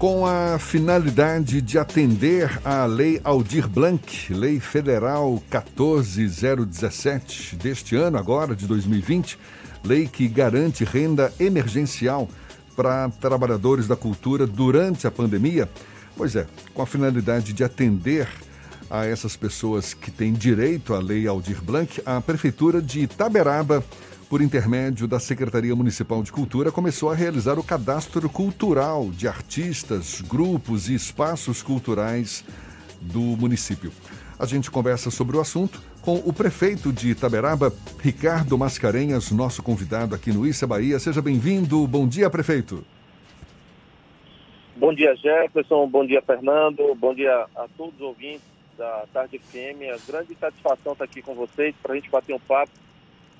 Com a finalidade de atender à Lei Aldir Blanc, Lei Federal 14017 deste ano, agora de 2020, lei que garante renda emergencial para trabalhadores da cultura durante a pandemia. Pois é, com a finalidade de atender a essas pessoas que têm direito à Lei Aldir Blanc, a Prefeitura de Itaberaba por intermédio da Secretaria Municipal de Cultura, começou a realizar o cadastro cultural de artistas, grupos e espaços culturais do município. A gente conversa sobre o assunto com o prefeito de Itaberaba, Ricardo Mascarenhas, nosso convidado aqui no Issa Bahia. Seja bem-vindo. Bom dia, prefeito. Bom dia, Jefferson. Bom dia, Fernando. Bom dia a todos os ouvintes da Tarde FM. É grande satisfação estar aqui com vocês para a gente bater um papo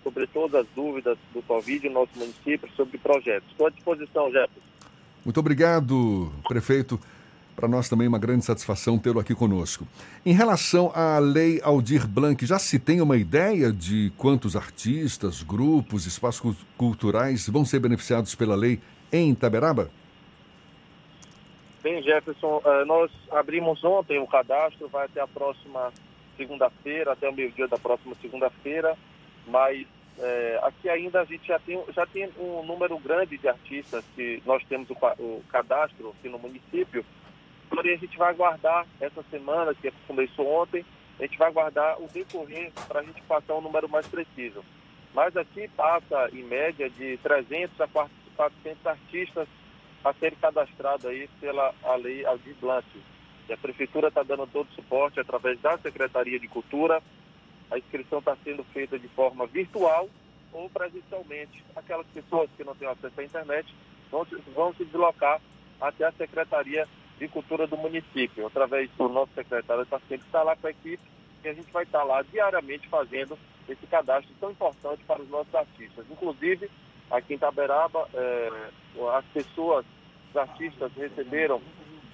sobre todas as dúvidas do Covid no nosso município, sobre projetos. Estou à disposição, Jefferson. Muito obrigado, prefeito. Para nós também uma grande satisfação tê-lo aqui conosco. Em relação à Lei Aldir Blanc, já se tem uma ideia de quantos artistas, grupos, espaços culturais vão ser beneficiados pela lei em Itaberaba? Bem, Jefferson, eh, nós abrimos ontem o cadastro, vai até a próxima segunda-feira, até o meio-dia da próxima segunda-feira mas é, aqui ainda a gente já tem, já tem um número grande de artistas que nós temos o, o cadastro aqui no município, porém a gente vai aguardar essa semana, que começou ontem, a gente vai aguardar o decorrer para a gente passar um número mais preciso. Mas aqui passa, em média, de 300 a 400 artistas a serem cadastrados aí pela a lei Aldir Blanc. E a Prefeitura está dando todo o suporte através da Secretaria de Cultura, a inscrição está sendo feita de forma virtual ou presencialmente. Aquelas pessoas que não têm acesso à internet vão, vão se deslocar até a Secretaria de Cultura do município, através do nosso secretário está sempre está lá com a equipe e a gente vai estar lá diariamente fazendo esse cadastro tão importante para os nossos artistas. Inclusive, aqui em Taberaba, é, as pessoas, os artistas receberam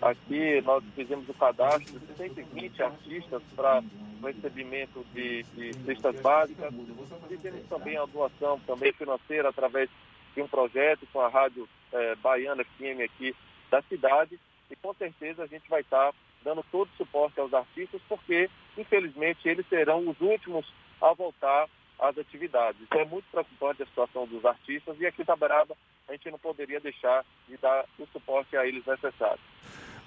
aqui, nós fizemos o cadastro de 120 artistas para o recebimento de, de cestas básicas. E temos também a doação também financeira através de um projeto com a Rádio é, Baiana FM aqui da cidade. E com certeza a gente vai estar dando todo o suporte aos artistas, porque, infelizmente, eles serão os últimos a voltar às atividades. Então é muito preocupante a situação dos artistas e aqui em Taberaba a gente não poderia deixar de dar o suporte a eles necessário.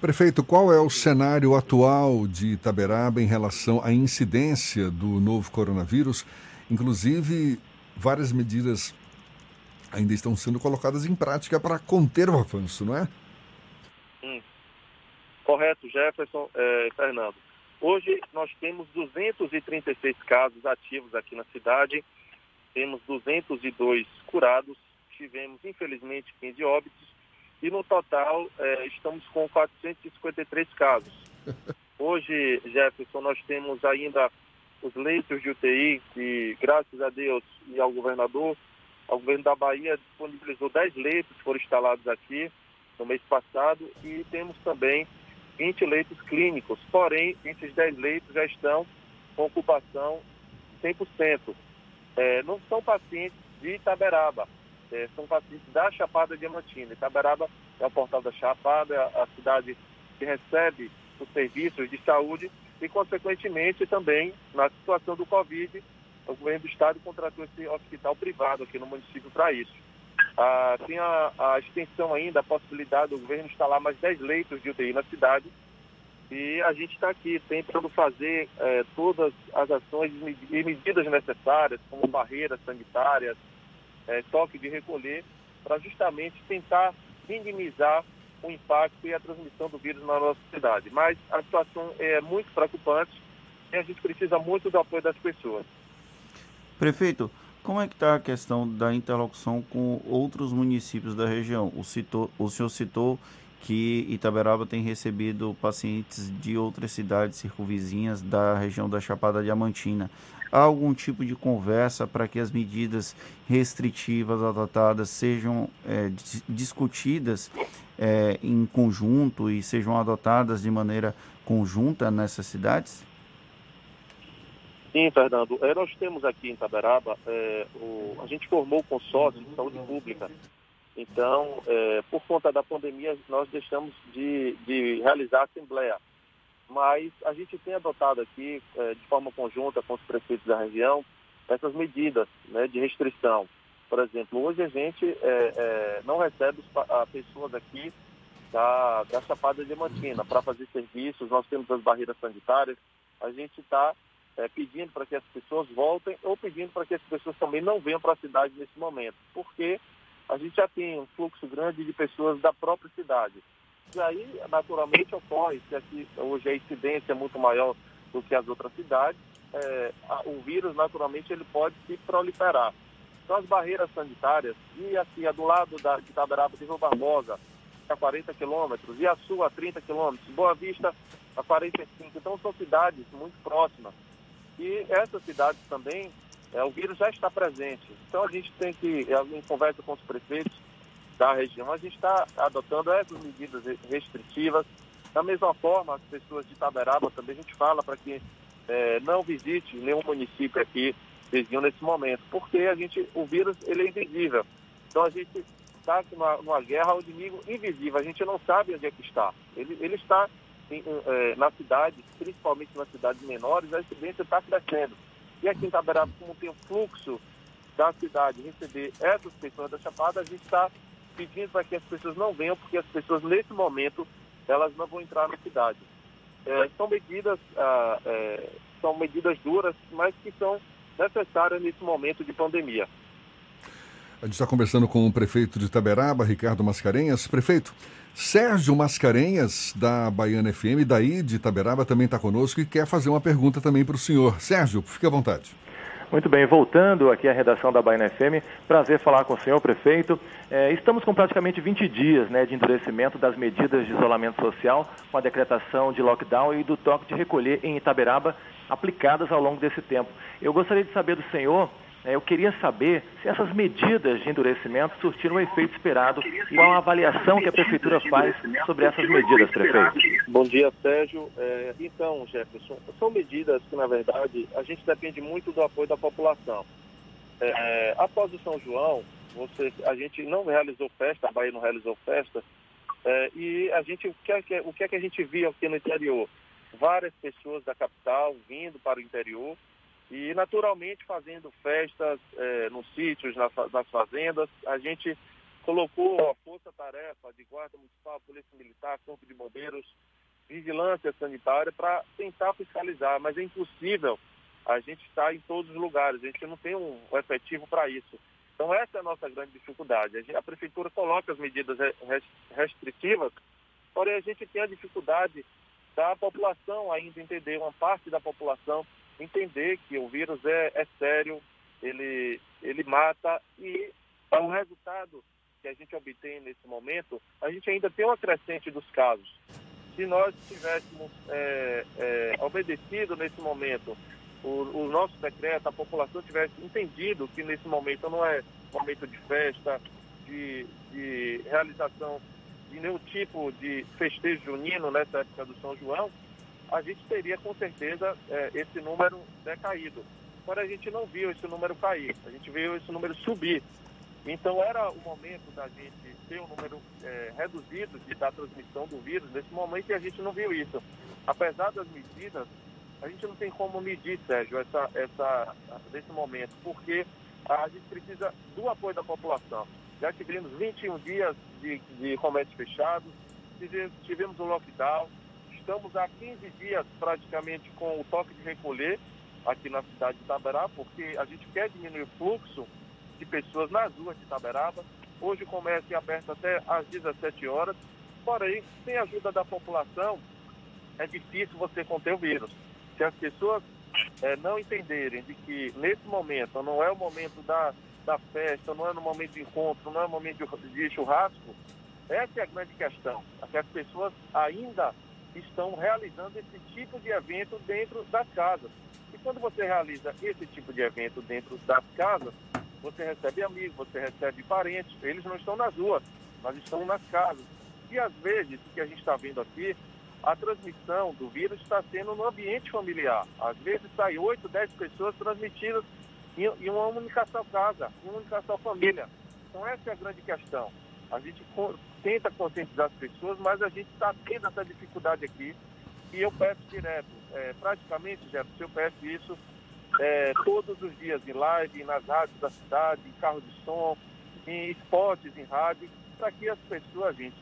Prefeito, qual é o cenário atual de Itaberaba em relação à incidência do novo coronavírus? Inclusive, várias medidas ainda estão sendo colocadas em prática para conter o avanço, não é? Hum. Correto, Jefferson, é, Fernando. Hoje nós temos 236 casos ativos aqui na cidade, temos 202 curados, tivemos infelizmente 15 óbitos e no total é, estamos com 453 casos. Hoje, Jefferson, nós temos ainda os leitos de UTI que, graças a Deus e ao governador, o governo da Bahia disponibilizou 10 leitos que foram instalados aqui no mês passado e temos também 20 leitos clínicos. Porém, esses 10 leitos já estão com ocupação 100%. É, não são pacientes de Itaberaba, é, são pacientes da Chapada Diamantina. Itaberaba é o portal da Chapada, é a cidade que recebe os serviços de saúde e, consequentemente, também na situação do Covid, o governo do estado contratou esse hospital privado aqui no município para isso. Ah, tem a, a, extensão ainda, a possibilidade do governo instalar mais 10 leitos de UTI na cidade e a gente está aqui tentando fazer é, todas as ações e medidas necessárias, como barreiras sanitárias, é, toque de recolher, para justamente tentar minimizar o impacto e a transmissão do vírus na nossa cidade. Mas a situação é muito preocupante e a gente precisa muito do apoio das pessoas. Prefeito, como é que está a questão da interlocução com outros municípios da região? O, citou, o senhor citou que Itaberaba tem recebido pacientes de outras cidades circunvizinhas da região da Chapada Diamantina. Algum tipo de conversa para que as medidas restritivas adotadas sejam é, discutidas é, em conjunto e sejam adotadas de maneira conjunta nessas cidades? Sim, Fernando. É, nós temos aqui em Itaberaba, é, o, a gente formou o consórcio de saúde pública Então, é, por conta da pandemia, nós deixamos de, de realizar a assembleia. Mas a gente tem adotado aqui, é, de forma conjunta com os prefeitos da região, essas medidas né, de restrição. Por exemplo, hoje a gente é, é, não recebe as pessoas aqui da, da Chapada Diamantina para fazer serviços, nós temos as barreiras sanitárias, a gente está é, pedindo para que as pessoas voltem ou pedindo para que as pessoas também não venham para a cidade nesse momento, porque a gente já tem um fluxo grande de pessoas da própria cidade. E aí, naturalmente, ocorre, se aqui hoje a incidência é muito maior do que as outras cidades, é, a, o vírus, naturalmente, ele pode se proliferar. Então, as barreiras sanitárias, e aqui é do lado da, de Itaberaba de Rio Barbosa, a 40 quilômetros, e a Sul a 30 quilômetros, Boa Vista a 45. Então, são cidades muito próximas. E essas cidades também, é, o vírus já está presente. Então, a gente tem que, em conversa com os prefeitos da região, a gente está adotando essas medidas restritivas. Da mesma forma, as pessoas de Itaberaba também, a gente fala para que é, não visite nenhum município aqui vizinho nesse momento, porque a gente, o vírus ele é invisível. Então a gente está numa, numa guerra ao inimigo invisível, a gente não sabe onde é que está. Ele, ele está em, é, na cidade, principalmente nas cidades menores, a incidência está crescendo. E aqui em Itaberaba, como tem o fluxo da cidade receber essas pessoas da Chapada, a gente está pedindo para que as pessoas não venham, porque as pessoas nesse momento elas não vão entrar na cidade. É, são medidas ah, é, são medidas duras, mas que são necessárias nesse momento de pandemia. A gente está conversando com o prefeito de Itaberaba, Ricardo Mascarenhas. Prefeito, Sérgio Mascarenhas, da Baiana FM, daí de Itaberaba, também está conosco e quer fazer uma pergunta também para o senhor. Sérgio, fique à vontade. Muito bem, voltando aqui à redação da Baiana FM, prazer falar com o senhor prefeito. É, estamos com praticamente 20 dias né, de endurecimento das medidas de isolamento social, com a decretação de lockdown e do toque de recolher em Itaberaba aplicadas ao longo desse tempo. Eu gostaria de saber do senhor eu queria saber se essas medidas de endurecimento surtiram o efeito esperado e qual a avaliação que a Prefeitura faz sobre essas medidas, prefeito. Bom dia, Sérgio. É, então, Jefferson, são medidas que, na verdade, a gente depende muito do apoio da população. É, após o São João, você, a gente não realizou festa, a Bahia não realizou festa, é, e a gente, o que, é, o que é que a gente via aqui no interior? Várias pessoas da capital vindo para o interior, e, naturalmente, fazendo festas é, nos sítios, nas, nas fazendas, a gente colocou a força-tarefa de Guarda Municipal, Polícia Militar, Corpo de Bombeiros, Vigilância Sanitária para tentar fiscalizar, mas é impossível a gente estar em todos os lugares, a gente não tem um, efetivo para isso. Então, essa é a nossa grande dificuldade. A, gente, a Prefeitura coloca as medidas restritivas, porém a gente tem a dificuldade da população ainda entender, uma parte da população entender que o vírus é, é sério, ele, ele mata e o resultado que a gente obtém nesse momento, a gente ainda tem uma crescente dos casos. Se nós tivéssemos é, é, obedecido nesse momento o, o, nosso decreto, a população tivesse entendido que nesse momento não é momento de festa, de, de realização de nenhum tipo de festejo junino nessa época do São João, a gente teria com certeza é, esse número decaído. Porém, a gente não viu esse número cair, a gente viu esse número subir. Então, era o momento da gente ter um número é, reduzido de, da transmissão do vírus nesse momento e a gente não viu isso. Apesar das medidas, a gente não tem como medir, Sérgio, essa, essa, nesse momento, porque a gente precisa do apoio da população. Já tivemos 21 dias de, de comércio fechado, tivemos um lockdown, estamos há 15 dias praticamente com o toque de recolher aqui na cidade de Itaberaba, porque a gente quer diminuir o fluxo de pessoas nas ruas de Itaberaba. Hoje o comércio é aberto até às 17 horas, porém, sem a ajuda da população, é difícil você conter o vírus. Se as pessoas é, não entenderem de que nesse momento não é o momento da, da festa, não é no momento de encontro, não é o momento de, de churrasco, essa é a grande questão. É que as pessoas ainda estão realizando esse tipo de evento dentro das casas. E quando você realiza esse tipo de evento dentro das casas, você recebe amigos, você recebe parentes, eles não estão nas ruas, mas estão nas casas. E às vezes, o que a gente está vendo aqui, a transmissão do vírus está sendo no ambiente familiar. Às vezes sai 8, 10 pessoas transmitidas em, uma única só casa, em uma única só família. Então essa é a grande questão. A gente tenta conscientizar as pessoas, mas a gente está tendo essa dificuldade aqui. E eu peço direto, é, praticamente, Jefferson, eu peço isso é, todos os dias em live, nas rádios da cidade, em carro de som, em esportes, em rádio, para que as pessoas, gente,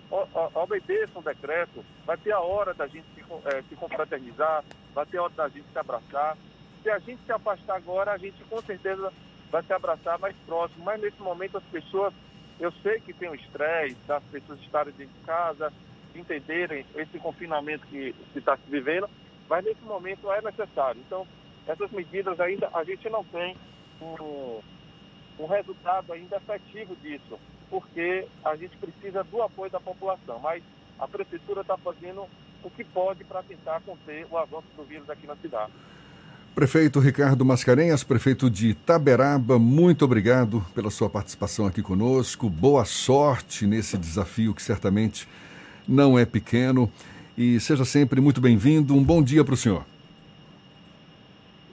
obedeçam o decreto. Vai ter a hora da gente se, é, se confraternizar, vai ter a hora da gente se abraçar. Se a gente se afastar agora, a gente com certeza vai se abraçar mais próximo. Mas nesse momento as pessoas, eu sei que tem o estresse das pessoas estarem dentro de casa, entenderem esse confinamento que está se vivendo, mas nesse momento é necessário. Então, essas medidas ainda, a gente não tem um, um resultado ainda efetivo disso, porque a gente precisa do apoio da população, mas a prefeitura está fazendo o que pode para tentar conter o avanço do vírus aqui na cidade. Prefeito Ricardo Mascarenhas, prefeito de Itaberaba, muito obrigado pela sua participação aqui conosco. Boa sorte nesse desafio que certamente não é pequeno. E seja sempre muito bem-vindo. Um bom dia para o senhor.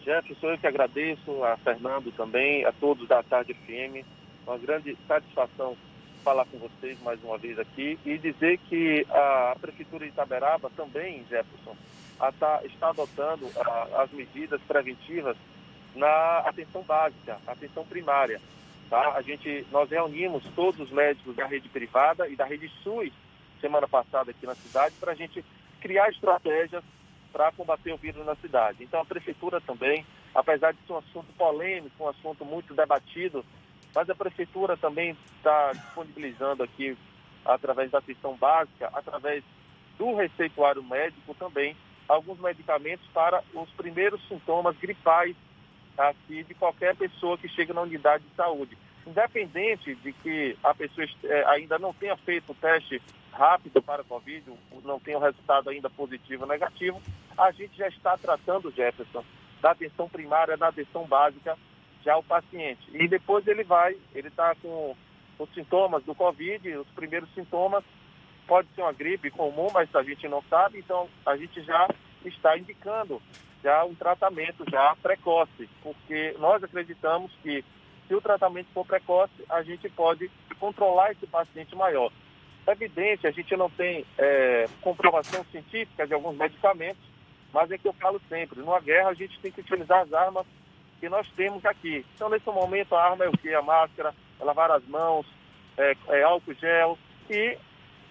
Jefferson, eu que agradeço, a Fernando também, a todos da Tarde FM. Uma grande satisfação falar com vocês mais uma vez aqui e dizer que a Prefeitura de Itaberaba também, Jefferson, está adotando as medidas preventivas na atenção básica, atenção primária. Tá? A gente, nós reunimos todos os médicos da rede privada e da rede SUS semana passada aqui na cidade para a gente criar estratégias para combater o vírus na cidade. Então a prefeitura também, apesar de ser um assunto polêmico, um assunto muito debatido, mas a prefeitura também está disponibilizando aqui, através da atenção básica, através do receituário médico também, alguns medicamentos para os primeiros sintomas gripais aqui de qualquer pessoa que chega na unidade de saúde. Independente de que a pessoa eh, ainda não tenha feito o teste rápido para a Covid, não tenha o resultado ainda positivo ou negativo, a gente já está tratando, Jefferson, da atenção primária, da atenção básica, já o paciente. E depois ele vai, ele está com os sintomas do Covid, os primeiros sintomas, pode ser uma gripe comum, mas a gente não sabe, então a gente já está indicando já um tratamento já precoce, porque nós acreditamos que se o tratamento for precoce, a gente pode controlar esse paciente maior. É evidente, a gente não tem é, comprovação científica de alguns medicamentos, mas é que eu falo sempre, numa guerra a gente tem que utilizar as armas que nós temos aqui. Então, nesse momento, a arma é o quê? A máscara, é lavar as mãos, é, é álcool gel e,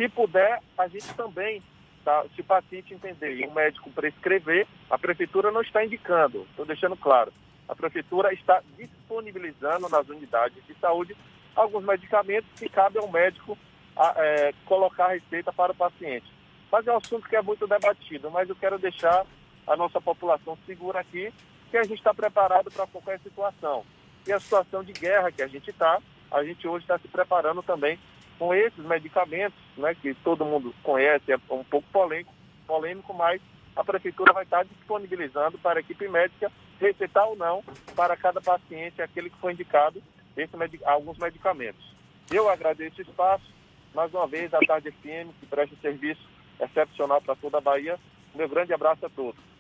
se puder, a gente também, tá, se o paciente entender e o médico prescrever, a prefeitura não está indicando, estou deixando claro. A prefeitura está disponibilizando nas unidades de saúde alguns medicamentos que cabe ao médico a, é, colocar a receita para o paciente. Mas é um assunto que é muito debatido, mas eu quero deixar a nossa população segura aqui, que a gente está preparado para qualquer situação. E a situação de guerra que a gente está, a gente hoje está se preparando também com esses medicamentos, né, que todo mundo conhece, é um pouco polêmico, polêmico, mas a prefeitura vai estar disponibilizando para a equipe médica receitar ou não para cada paciente aquele que foi indicado esse, alguns medicamentos. Eu agradeço o espaço, mais uma vez, a Tarde FM, que presta serviço excepcional para toda a Bahia. Meu grande abraço a todos.